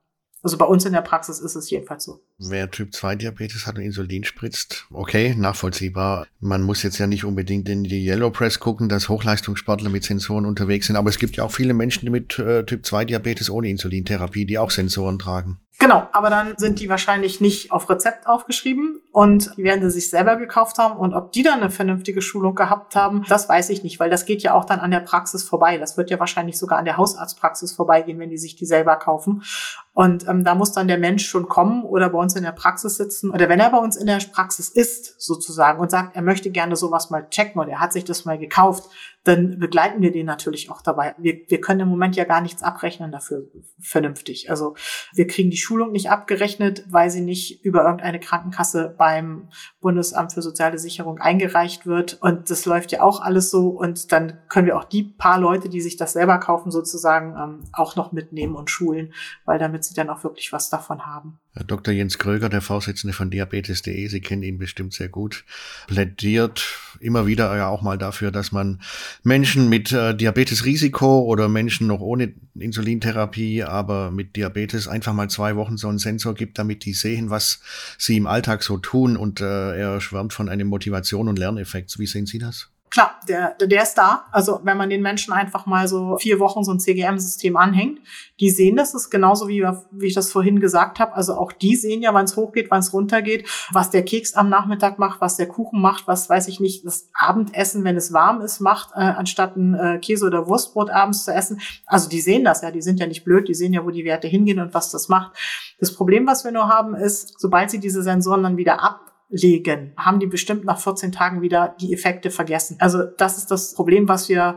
Also bei uns in der Praxis ist es jedenfalls so. Wer Typ 2 Diabetes hat und Insulin spritzt, okay, nachvollziehbar. Man muss jetzt ja nicht unbedingt in die Yellow Press gucken, dass Hochleistungssportler mit Sensoren unterwegs sind, aber es gibt ja auch viele Menschen mit äh, Typ 2 Diabetes ohne Insulintherapie, die auch Sensoren tragen. Genau, aber dann sind die wahrscheinlich nicht auf Rezept aufgeschrieben und die werden sie sich selber gekauft haben. Und ob die dann eine vernünftige Schulung gehabt haben, das weiß ich nicht, weil das geht ja auch dann an der Praxis vorbei. Das wird ja wahrscheinlich sogar an der Hausarztpraxis vorbeigehen, wenn die sich die selber kaufen. Und ähm, da muss dann der Mensch schon kommen oder bei uns in der Praxis sitzen. Oder wenn er bei uns in der Praxis ist, sozusagen, und sagt, er möchte gerne sowas mal checken oder er hat sich das mal gekauft, dann begleiten wir den natürlich auch dabei. Wir, wir können im Moment ja gar nichts abrechnen dafür vernünftig. Also wir kriegen die Schulung nicht abgerechnet, weil sie nicht über irgendeine Krankenkasse beim Bundesamt für soziale Sicherung eingereicht wird. Und das läuft ja auch alles so. Und dann können wir auch die paar Leute, die sich das selber kaufen, sozusagen ähm, auch noch mitnehmen und schulen, weil damit sie dann auch wirklich was davon haben. Dr. Jens Kröger, der Vorsitzende von Diabetes.de, Sie kennen ihn bestimmt sehr gut, plädiert immer wieder ja auch mal dafür, dass man Menschen mit äh, Diabetesrisiko oder Menschen noch ohne Insulintherapie, aber mit Diabetes einfach mal zwei Wochen so einen Sensor gibt, damit die sehen, was sie im Alltag so tun. Und äh, er schwärmt von einem Motivation und Lerneffekt. Wie sehen Sie das? Klar, der, der ist da. Also wenn man den Menschen einfach mal so vier Wochen so ein CGM-System anhängt, die sehen das, ist genauso wie, wie ich das vorhin gesagt habe. Also auch die sehen ja, wann es hochgeht, wann es runtergeht, was der Keks am Nachmittag macht, was der Kuchen macht, was weiß ich nicht, das Abendessen, wenn es warm ist, macht, äh, anstatt ein äh, Käse- oder Wurstbrot abends zu essen. Also die sehen das ja, die sind ja nicht blöd, die sehen ja, wo die Werte hingehen und was das macht. Das Problem, was wir nur haben, ist, sobald sie diese Sensoren dann wieder ab legen, haben die bestimmt nach 14 Tagen wieder die Effekte vergessen. Also das ist das Problem, was wir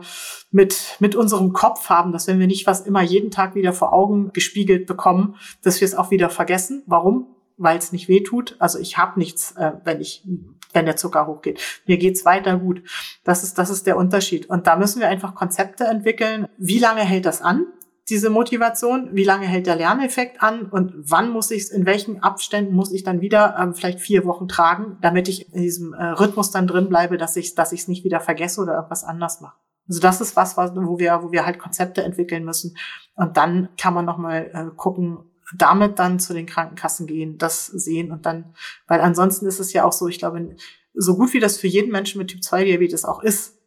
mit, mit unserem Kopf haben, dass wenn wir nicht was immer jeden Tag wieder vor Augen gespiegelt bekommen, dass wir es auch wieder vergessen. Warum? Weil es nicht weh tut. Also ich habe nichts, äh, wenn ich wenn der Zucker hochgeht. Mir geht's weiter gut. Das ist, das ist der Unterschied. Und da müssen wir einfach Konzepte entwickeln. Wie lange hält das an? Diese Motivation, wie lange hält der Lerneffekt an? Und wann muss ich es, in welchen Abständen muss ich dann wieder ähm, vielleicht vier Wochen tragen, damit ich in diesem äh, Rhythmus dann drin bleibe, dass ich dass ich es nicht wieder vergesse oder irgendwas anders mache. Also das ist was, was wo wir wo wir halt Konzepte entwickeln müssen. Und dann kann man noch mal äh, gucken, damit dann zu den Krankenkassen gehen, das sehen und dann, weil ansonsten ist es ja auch so, ich glaube, so gut wie das für jeden Menschen mit Typ 2 Diabetes auch ist,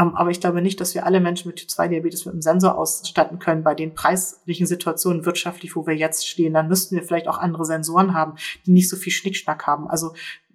aber ich glaube nicht, dass wir alle Menschen mit Typ-2-Diabetes mit einem Sensor ausstatten können. Bei den preislichen Situationen wirtschaftlich, wo wir jetzt stehen, dann müssten wir vielleicht auch andere Sensoren haben, die nicht so viel Schnickschnack haben. Also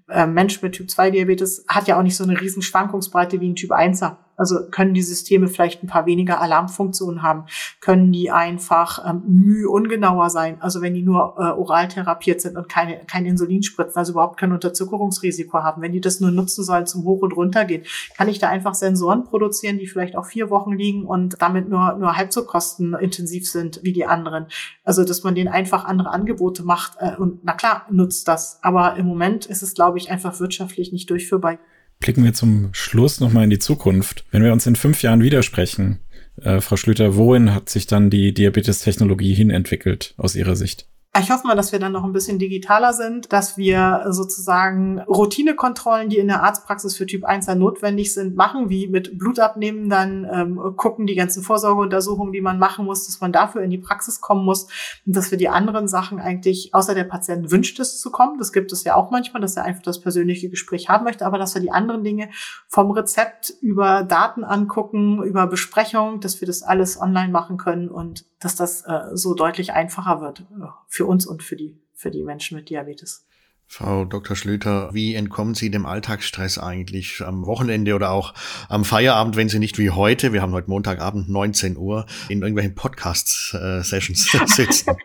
äh, Mensch mit Typ-2-Diabetes hat ja auch nicht so eine riesen Schwankungsbreite wie ein Typ-1er. Also können die Systeme vielleicht ein paar weniger Alarmfunktionen haben? Können die einfach ähm, müh ungenauer sein? Also wenn die nur äh, oral therapiert sind und keine, kein Insulin spritzen, also überhaupt kein Unterzuckerungsrisiko haben. Wenn die das nur nutzen sollen zum Hoch- und Runtergehen, kann ich da einfach Sensoren produzieren, die vielleicht auch vier Wochen liegen und damit nur, nur halb so kostenintensiv sind wie die anderen. Also dass man denen einfach andere Angebote macht äh, und na klar, nutzt das. Aber im Moment ist es, glaube ich, einfach wirtschaftlich nicht durchführbar. Blicken wir zum Schluss nochmal in die Zukunft. Wenn wir uns in fünf Jahren widersprechen, äh, Frau Schlüter, wohin hat sich dann die Diabetes-Technologie hinentwickelt aus Ihrer Sicht? Ich hoffe mal, dass wir dann noch ein bisschen digitaler sind, dass wir sozusagen Routinekontrollen, die in der Arztpraxis für Typ 1 dann notwendig sind, machen, wie mit Blutabnehmen dann ähm, gucken, die ganzen Vorsorgeuntersuchungen, die man machen muss, dass man dafür in die Praxis kommen muss und dass wir die anderen Sachen eigentlich, außer der Patient wünscht es zu kommen, das gibt es ja auch manchmal, dass er einfach das persönliche Gespräch haben möchte, aber dass wir die anderen Dinge vom Rezept über Daten angucken, über Besprechung, dass wir das alles online machen können und dass das äh, so deutlich einfacher wird äh, für uns und für die, für die Menschen mit Diabetes. Frau Dr. Schlüter, wie entkommen Sie dem Alltagsstress eigentlich am Wochenende oder auch am Feierabend, wenn Sie nicht wie heute, wir haben heute Montagabend 19 Uhr, in irgendwelchen Podcast-Sessions sitzen?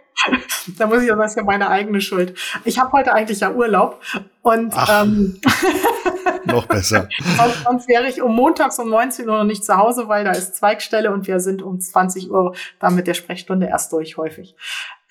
da muss ich sagen, das ist ja meine eigene Schuld. Ich habe heute eigentlich ja Urlaub und Ach, ähm, noch besser. sonst, sonst wäre ich um montags um 19 Uhr noch nicht zu Hause, weil da ist Zweigstelle und wir sind um 20 Uhr dann mit der Sprechstunde erst durch häufig.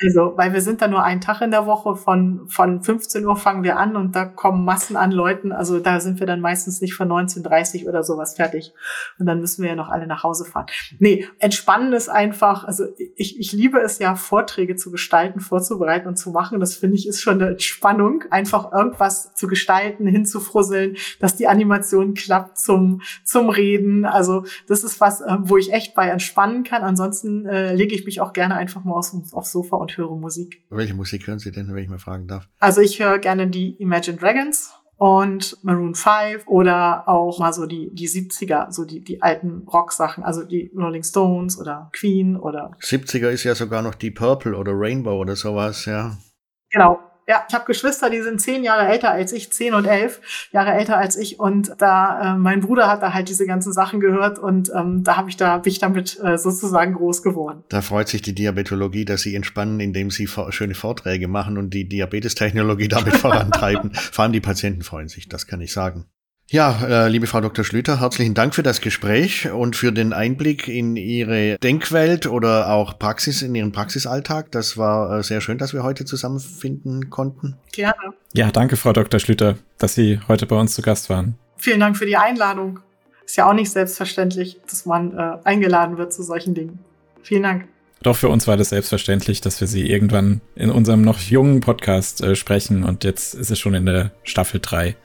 Also, weil wir sind da nur einen Tag in der Woche, von, von 15 Uhr fangen wir an und da kommen Massen an Leuten. Also da sind wir dann meistens nicht von 19.30 oder sowas fertig. Und dann müssen wir ja noch alle nach Hause fahren. Nee, entspannen ist einfach, also ich, ich liebe es ja, Vorträge zu gestalten, vorzubereiten und zu machen. Das finde ich ist schon eine Entspannung, einfach irgendwas zu gestalten, hinzufrusseln, dass die Animation klappt zum, zum Reden. Also das ist was, äh, wo ich echt bei entspannen kann. Ansonsten äh, lege ich mich auch gerne einfach mal aufs, aufs Sofa und höre Musik. Welche Musik hören Sie denn, wenn ich mal fragen darf? Also ich höre gerne die Imagine Dragons und Maroon 5 oder auch mal so die, die 70er, so die, die alten Rock-Sachen, also die Rolling Stones oder Queen oder. 70er ist ja sogar noch die Purple oder Rainbow oder sowas, ja. Genau, ja, ich habe Geschwister, die sind zehn Jahre älter als ich, zehn und elf Jahre älter als ich. Und da äh, mein Bruder hat da halt diese ganzen Sachen gehört und ähm, da habe ich da bin ich damit äh, sozusagen groß geworden. Da freut sich die Diabetologie, dass sie entspannen, indem sie schöne Vorträge machen und die Diabetestechnologie damit vorantreiben. Vor allem die Patienten freuen sich, das kann ich sagen. Ja, äh, liebe Frau Dr. Schlüter, herzlichen Dank für das Gespräch und für den Einblick in Ihre Denkwelt oder auch Praxis, in Ihren Praxisalltag. Das war äh, sehr schön, dass wir heute zusammenfinden konnten. Gerne. Ja, danke, Frau Dr. Schlüter, dass Sie heute bei uns zu Gast waren. Vielen Dank für die Einladung. Ist ja auch nicht selbstverständlich, dass man äh, eingeladen wird zu solchen Dingen. Vielen Dank. Doch für uns war das selbstverständlich, dass wir Sie irgendwann in unserem noch jungen Podcast äh, sprechen und jetzt ist es schon in der Staffel 3.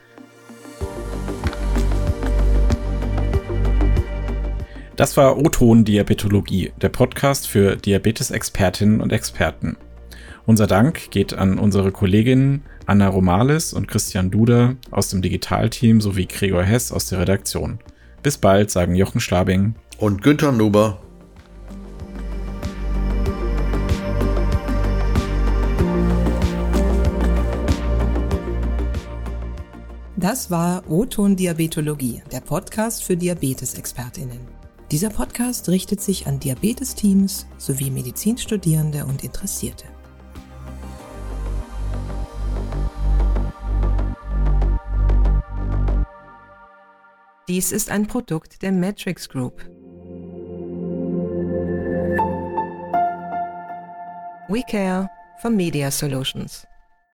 Das war O-Ton Diabetologie, der Podcast für Diabetes-Expertinnen und Experten. Unser Dank geht an unsere Kolleginnen Anna Romalis und Christian Duder aus dem Digitalteam sowie Gregor Hess aus der Redaktion. Bis bald, sagen Jochen Schlabing und Günther Nuber. Das war O-Ton Diabetologie, der Podcast für Diabetes-ExpertInnen. Dieser Podcast richtet sich an Diabetesteams sowie Medizinstudierende und Interessierte. Dies ist ein Produkt der Matrix Group. We care for Media Solutions.